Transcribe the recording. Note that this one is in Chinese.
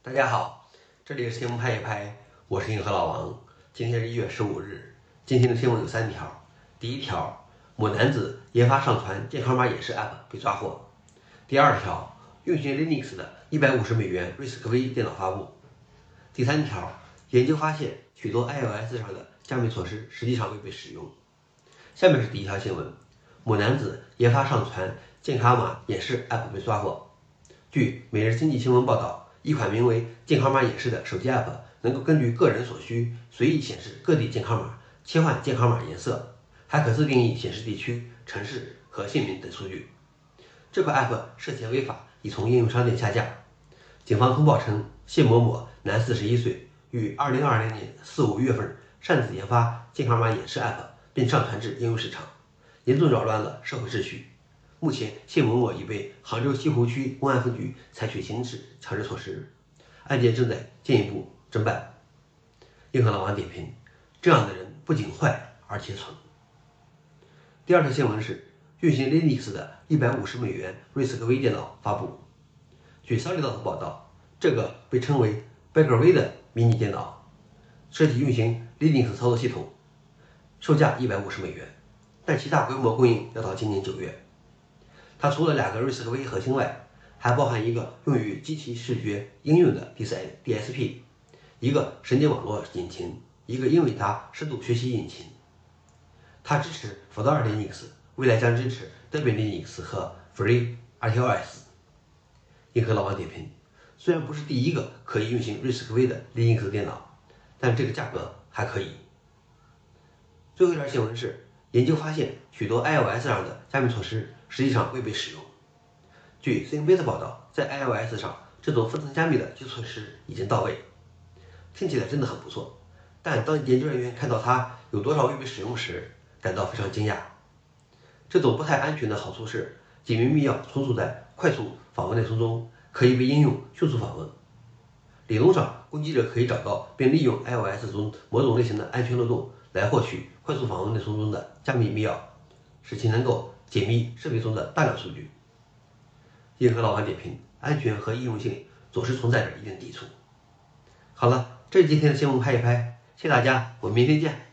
大家好，这里是新闻拍一拍，我是银河老王。今天是一月十五日，今天的新闻有三条。第一条，某男子研发上传健康码演示 App 被抓获。第二条，运行 Linux 的一百五十美元 RISC-V 电脑发布。第三条，研究发现许多 iOS 上的加密措施实际上未被使用。下面是第一条新闻：某男子研发上传健康码演示 App 被抓获。据《每日经济新闻》报道，一款名为“健康码演示”的手机 App 能够根据个人所需随意显示各地健康码，切换健康码颜色，还可自定义显示地区、城市和姓名等数据。这款 App 涉嫌违法，已从应用商店下架。警方通报称，谢某某，男，四十一岁，于二零二零年四五月份擅自研发健康码演示 App，并上传至应用市场，严重扰乱了社会秩序。目前，谢某某已被杭州西湖区公安分局采取刑事强制措施，案件正在进一步侦办。硬核老王点评：这样的人不仅坏，而且蠢。第二条新闻是，运行 Linux 的一百五十美元 RISC-V 电脑发布。据 Solid 报道，这个被称为 Bagger-V 的迷你电脑，设计运行 Linux 操作系统，售价一百五十美元，但其大规模供应要到今年九月。它除了两个 RISC-V 核心外，还包含一个用于机器视觉应用的 DSP，一个神经网络引擎，一个英伟达深度学习引擎。它支持 f e d o r Linux，未来将支持 Debian Linux 和 FreeRTOS。硬核老王点评：虽然不是第一个可以运行 RISC-V 的 Linux 电脑，但这个价格还可以。最后一条新闻是。研究发现，许多 iOS 上的加密措施实际上未被使用。据 CNBC 报道，在 iOS 上，这种分层加密的基础措施已经到位，听起来真的很不错。但当研究人员看到它有多少未被使用时，感到非常惊讶。这种不太安全的好处是，解密密钥存储在快速访问内存中，可以被应用迅速访问。理论上，攻击者可以找到并利用 iOS 中某种类型的安全漏洞。来获取快速访问内存中的加密密钥，使其能够解密设备中的大量数据。硬核老王点评：安全和易用性总是存在着一定抵触。好了，这是今天的新闻拍一拍，谢谢大家，我们明天见。